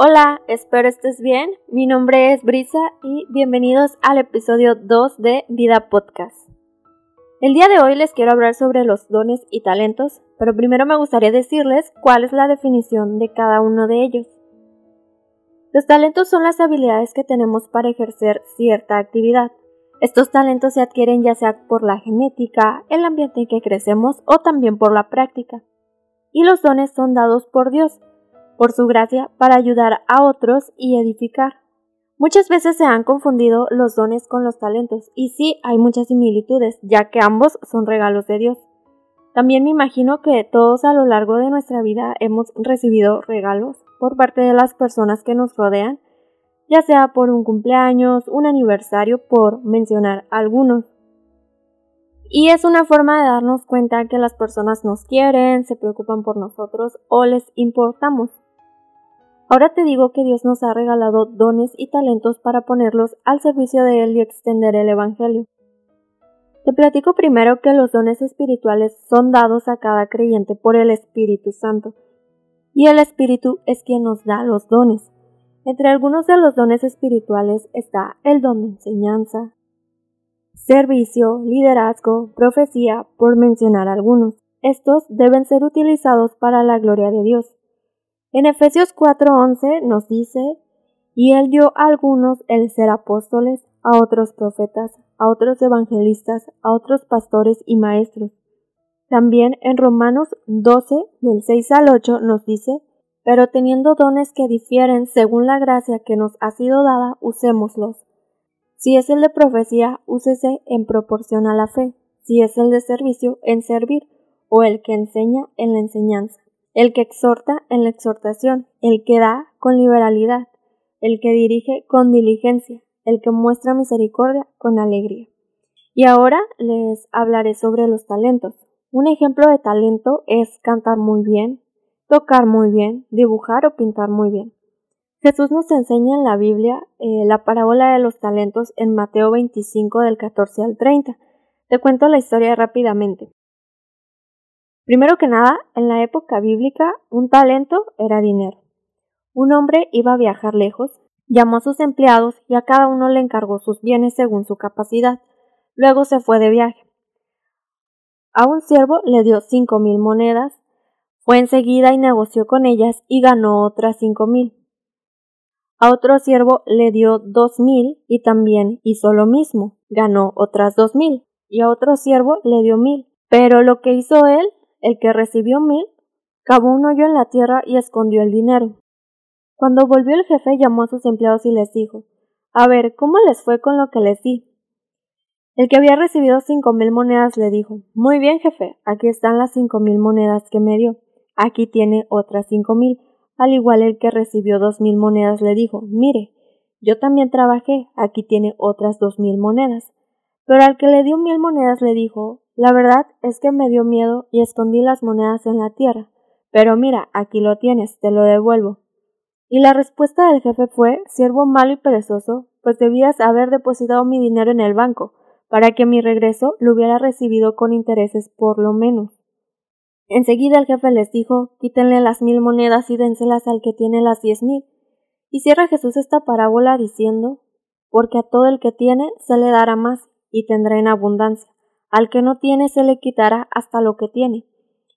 Hola, espero estés bien. Mi nombre es Brisa y bienvenidos al episodio 2 de Vida Podcast. El día de hoy les quiero hablar sobre los dones y talentos, pero primero me gustaría decirles cuál es la definición de cada uno de ellos. Los talentos son las habilidades que tenemos para ejercer cierta actividad. Estos talentos se adquieren ya sea por la genética, el ambiente en que crecemos o también por la práctica. Y los dones son dados por Dios, por su gracia, para ayudar a otros y edificar. Muchas veces se han confundido los dones con los talentos, y sí hay muchas similitudes, ya que ambos son regalos de Dios. También me imagino que todos a lo largo de nuestra vida hemos recibido regalos por parte de las personas que nos rodean ya sea por un cumpleaños, un aniversario, por mencionar algunos. Y es una forma de darnos cuenta que las personas nos quieren, se preocupan por nosotros o les importamos. Ahora te digo que Dios nos ha regalado dones y talentos para ponerlos al servicio de Él y extender el Evangelio. Te platico primero que los dones espirituales son dados a cada creyente por el Espíritu Santo, y el Espíritu es quien nos da los dones. Entre algunos de los dones espirituales está el don de enseñanza, servicio, liderazgo, profecía, por mencionar algunos. Estos deben ser utilizados para la gloria de Dios. En Efesios 4:11 nos dice, y él dio a algunos el ser apóstoles, a otros profetas, a otros evangelistas, a otros pastores y maestros. También en Romanos 12, del 6 al 8 nos dice, pero teniendo dones que difieren según la gracia que nos ha sido dada, usémoslos. Si es el de profecía, úsese en proporción a la fe, si es el de servicio, en servir, o el que enseña en la enseñanza, el que exhorta en la exhortación, el que da con liberalidad, el que dirige con diligencia, el que muestra misericordia con alegría. Y ahora les hablaré sobre los talentos. Un ejemplo de talento es cantar muy bien, tocar muy bien, dibujar o pintar muy bien. Jesús nos enseña en la Biblia eh, la parábola de los talentos en Mateo 25 del 14 al 30. Te cuento la historia rápidamente. Primero que nada, en la época bíblica, un talento era dinero. Un hombre iba a viajar lejos, llamó a sus empleados y a cada uno le encargó sus bienes según su capacidad. Luego se fue de viaje. A un siervo le dio cinco mil monedas, fue enseguida y negoció con ellas y ganó otras cinco mil. A otro siervo le dio dos mil y también hizo lo mismo, ganó otras dos mil. Y a otro siervo le dio mil. Pero lo que hizo él, el que recibió mil, cavó un hoyo en la tierra y escondió el dinero. Cuando volvió el jefe llamó a sus empleados y les dijo A ver, ¿cómo les fue con lo que les di? El que había recibido cinco mil monedas le dijo Muy bien, jefe, aquí están las cinco mil monedas que me dio. Aquí tiene otras cinco mil. Al igual el que recibió dos mil monedas le dijo Mire, yo también trabajé, aquí tiene otras dos mil monedas. Pero al que le dio mil monedas le dijo La verdad es que me dio miedo y escondí las monedas en la tierra. Pero mira, aquí lo tienes, te lo devuelvo. Y la respuesta del jefe fue Siervo malo y perezoso, pues debías haber depositado mi dinero en el banco, para que mi regreso lo hubiera recibido con intereses por lo menos. Enseguida el jefe les dijo Quítenle las mil monedas y dénselas al que tiene las diez mil. Y cierra Jesús esta parábola diciendo Porque a todo el que tiene se le dará más y tendrá en abundancia. Al que no tiene se le quitará hasta lo que tiene.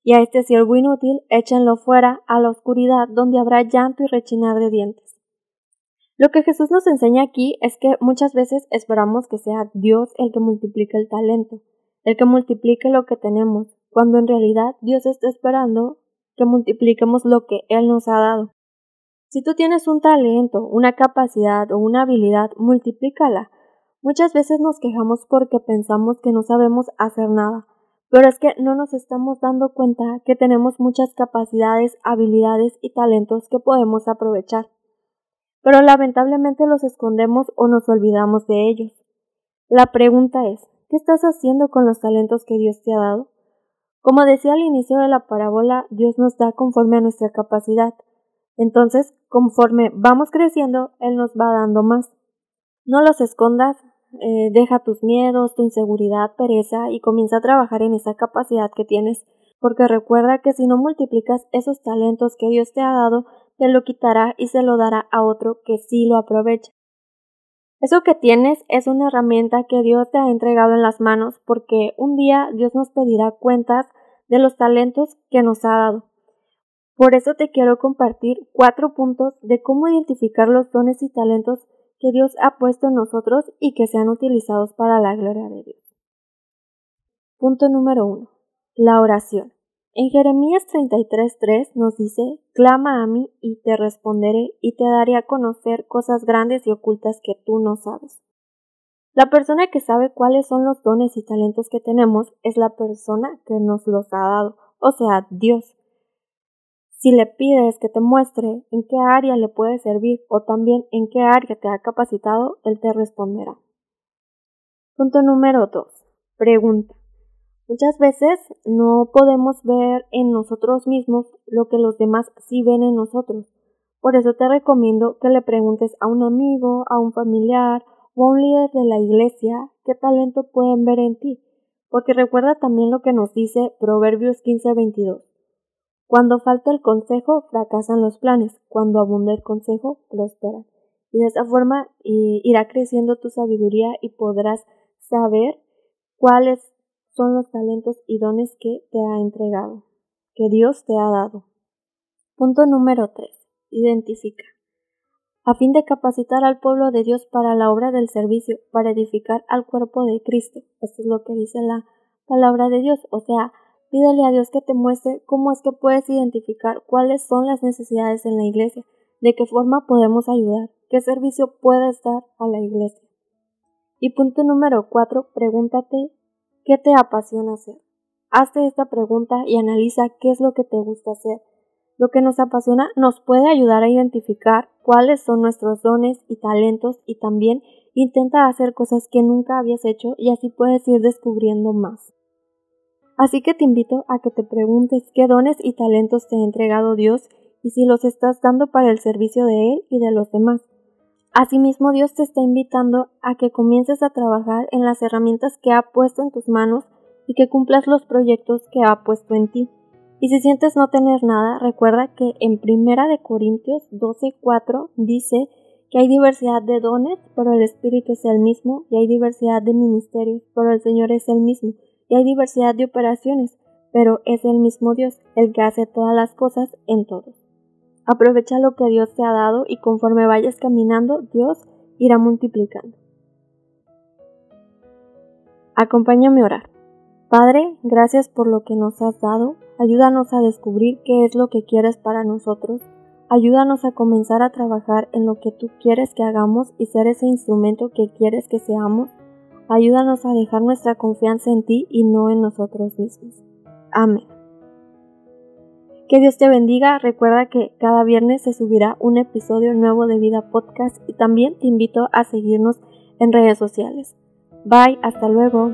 Y a este siervo inútil échenlo fuera a la oscuridad donde habrá llanto y rechinar de dientes. Lo que Jesús nos enseña aquí es que muchas veces esperamos que sea Dios el que multiplique el talento, el que multiplique lo que tenemos, cuando en realidad Dios está esperando que multipliquemos lo que Él nos ha dado. Si tú tienes un talento, una capacidad o una habilidad, multiplícala. Muchas veces nos quejamos porque pensamos que no sabemos hacer nada, pero es que no nos estamos dando cuenta que tenemos muchas capacidades, habilidades y talentos que podemos aprovechar. Pero lamentablemente los escondemos o nos olvidamos de ellos. La pregunta es, ¿qué estás haciendo con los talentos que Dios te ha dado? Como decía al inicio de la parábola, Dios nos da conforme a nuestra capacidad. Entonces, conforme vamos creciendo, Él nos va dando más. No los escondas, eh, deja tus miedos, tu inseguridad, pereza y comienza a trabajar en esa capacidad que tienes, porque recuerda que si no multiplicas esos talentos que Dios te ha dado, te lo quitará y se lo dará a otro que sí lo aprovecha. Eso que tienes es una herramienta que Dios te ha entregado en las manos porque un día Dios nos pedirá cuentas de los talentos que nos ha dado. Por eso te quiero compartir cuatro puntos de cómo identificar los dones y talentos que Dios ha puesto en nosotros y que sean utilizados para la gloria de Dios. Punto número uno. La oración. En Jeremías 33:3 nos dice, Clama a mí y te responderé y te daré a conocer cosas grandes y ocultas que tú no sabes. La persona que sabe cuáles son los dones y talentos que tenemos es la persona que nos los ha dado, o sea, Dios. Si le pides que te muestre en qué área le puede servir o también en qué área te ha capacitado, Él te responderá. Punto número 2. Pregunta. Muchas veces no podemos ver en nosotros mismos lo que los demás sí ven en nosotros. Por eso te recomiendo que le preguntes a un amigo, a un familiar o a un líder de la iglesia qué talento pueden ver en ti. Porque recuerda también lo que nos dice Proverbios 15:22. Cuando falta el consejo, fracasan los planes. Cuando abunda el consejo, prospera. Y de esa forma irá creciendo tu sabiduría y podrás saber cuáles son los talentos y dones que te ha entregado, que Dios te ha dado. Punto número 3. Identifica. A fin de capacitar al pueblo de Dios para la obra del servicio, para edificar al cuerpo de Cristo. Esto es lo que dice la palabra de Dios. O sea, pídele a Dios que te muestre cómo es que puedes identificar cuáles son las necesidades en la iglesia, de qué forma podemos ayudar, qué servicio puedes dar a la iglesia. Y punto número 4. Pregúntate ¿Qué te apasiona hacer? Hazte esta pregunta y analiza qué es lo que te gusta hacer. Lo que nos apasiona nos puede ayudar a identificar cuáles son nuestros dones y talentos y también intenta hacer cosas que nunca habías hecho y así puedes ir descubriendo más. Así que te invito a que te preguntes qué dones y talentos te ha entregado Dios y si los estás dando para el servicio de Él y de los demás. Asimismo, Dios te está invitando a que comiences a trabajar en las herramientas que ha puesto en tus manos y que cumplas los proyectos que ha puesto en ti. Y si sientes no tener nada, recuerda que en Primera de Corintios 12:4 dice que hay diversidad de dones, pero el Espíritu es el mismo, y hay diversidad de ministerios, pero el Señor es el mismo, y hay diversidad de operaciones, pero es el mismo Dios, el que hace todas las cosas en todos. Aprovecha lo que Dios te ha dado y conforme vayas caminando, Dios irá multiplicando. Acompáñame a orar. Padre, gracias por lo que nos has dado. Ayúdanos a descubrir qué es lo que quieres para nosotros. Ayúdanos a comenzar a trabajar en lo que tú quieres que hagamos y ser ese instrumento que quieres que seamos. Ayúdanos a dejar nuestra confianza en ti y no en nosotros mismos. Amén. Que Dios te bendiga. Recuerda que cada viernes se subirá un episodio nuevo de Vida Podcast y también te invito a seguirnos en redes sociales. Bye, hasta luego.